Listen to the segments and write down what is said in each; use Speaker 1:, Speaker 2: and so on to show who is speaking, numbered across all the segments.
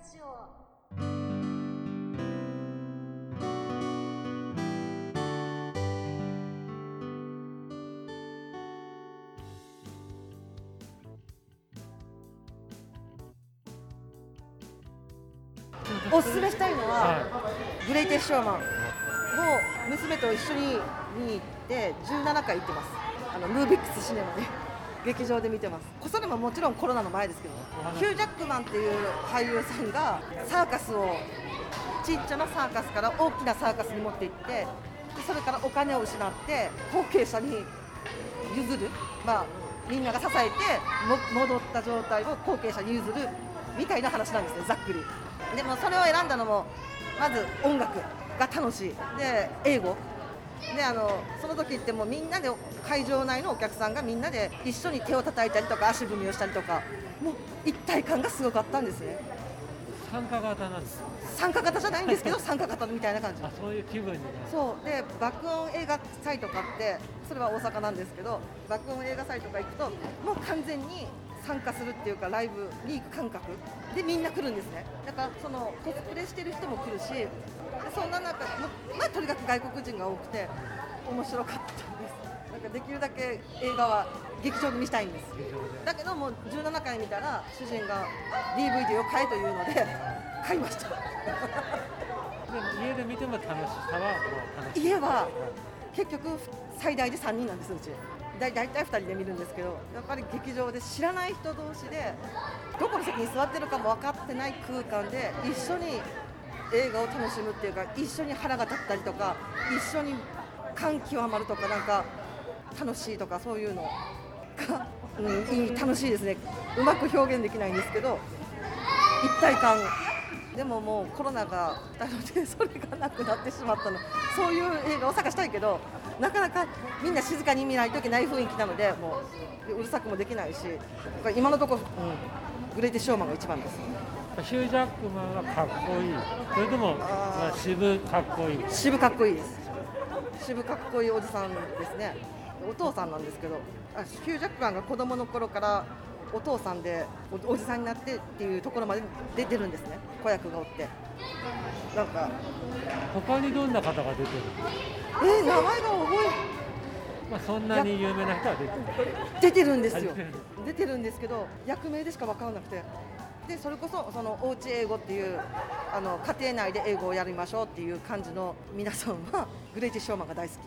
Speaker 1: ジオ。
Speaker 2: おすすめしたいのは、
Speaker 3: は
Speaker 2: グレイテスショーマンを娘と一緒に見に行って17回行ってます。あのムービックスシネマで劇場で見てます。こそれももちろんコロナの前ですけどヒュー・ジャックマンっていう俳優さんがサーカスをちっちゃなサーカスから大きなサーカスに持って行ってでそれからお金を失って後継者に譲る、まあ、みんなが支えても戻った状態を後継者に譲るみたいな話なんですねざっくり。でもそれを選んだのもまず音楽が楽しい。で英語であのその時ってもうみんなで会場内のお客さんがみんなで一緒に手を叩いたりとか足踏みをしたりとかもう一体感がすごかったんですね。
Speaker 3: い参加型なんですよ。
Speaker 2: 参加型じゃないんですけど 参加型みたいな感じ。
Speaker 3: あそういう気分に
Speaker 2: そう。で爆音映画祭とかってそれは大阪なんですけど爆音映画祭とか行くともう完全に参加するっていうかライブに行く感覚。でみんな来るんですね。だからそのコスプレしてる人も来るしでそんな中まあとにかく外国人が多くて面白かったです。なんかできるだけ映画は劇場で見たいんです。だけどもう17回見たら主人が DVD を買えというので 買いました。
Speaker 3: でも家で見ても楽しさはもう楽しい。
Speaker 2: 家は結局最大で3人なんですうち大体2人で見るんですけどやっぱり劇場で知らない人同士でどこの席に座ってるかも分かってない空間で一緒に映画を楽しむっていうか一緒に腹が立ったりとか一緒に感極まるとかなんか楽しいとかそういうのが、うん、いい楽しいですね。うまく表現できないんですけど一体感。でももうコロナが来たのでそれがなくなってしまったの。そういう映画を探したいけどなかなかみんな静かに見ないといけない雰囲気なのでもううるさくもできないし今のところ、うん、グレイティショーマンが一番です。
Speaker 3: ヒュージャックマンはかっこいい。それともまあ渋かっこいい。
Speaker 2: 渋かっこいい。です渋かっこいいおじさんですね。お父さんなんですけどあヒュージャックマンが子供の頃からお父さんでおおじさんになってっていうところまで出てるんですね。子役がおって。なんか。
Speaker 3: 他にどんな方が出てる？
Speaker 2: えー、名前が覚
Speaker 3: まあそんなに有名な人は出てる
Speaker 2: え出てるんですよ。
Speaker 3: あ出てる
Speaker 2: 出てるんですけど役名でしか分からなくて。でそれこそそのおうち英語っていうあの家庭内で英語をやりましょうっていう感じの皆さんはグレイティショーマンが大好き。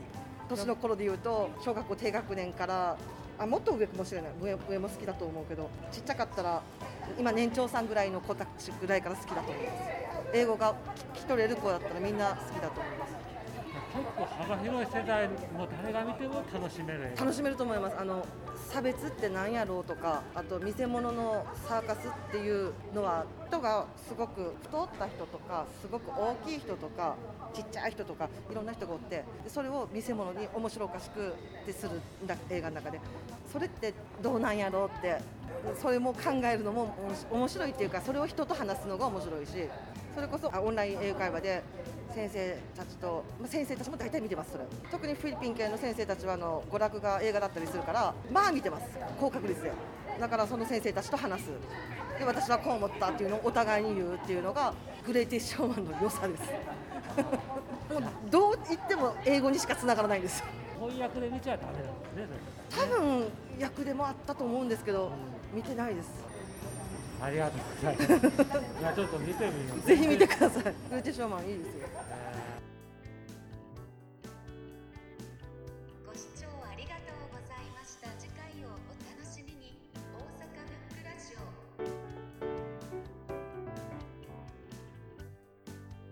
Speaker 2: 年の頃で言うと小学校低学年からあもっと上かもしれない。上上も好きだと思うけどちっちゃかったら今年長さんぐらいの子たちぐらいから好きだと思います。英語が聞き取れる子だったらみんな好きだと思います。
Speaker 3: 結構幅広い世代の誰が見ても楽しめる
Speaker 2: 楽しめると思います。あの差別って何やろうとかあと見せ物のサーカスっていうのは人がすごく太った人とかすごく大きい人とかちっちゃい人とかいろんな人がおってそれを見せ物に面白おかしくってするんだ映画の中で。それってどうなんやろうってそれも考えるのも面白いっていうかそれを人と話すのが面白いしそれこそあオンライン英会話で先生たちと、まあ、先生たちも大体見てますそれ。特にフィリピン系の先生たちはあの娯楽が映画だったりするからまあ見てます。高確率で。だからその先生たちと話す。で私はこう思ったっていうのをお互いに言うっていうのがグレイティッショーマンの良さです。もうどう言っても英語にしかつながらないんです
Speaker 3: 翻訳で見ちゃダメなんですね
Speaker 2: 多分役でもあったと思うんですけど、見てないです。
Speaker 3: ありがとうございます。じゃあちょっと見てみよう。
Speaker 2: ぜひ見てください。フルーチェショーマンいいですよ。
Speaker 3: ご視
Speaker 1: 聴ありがとうございました。次回を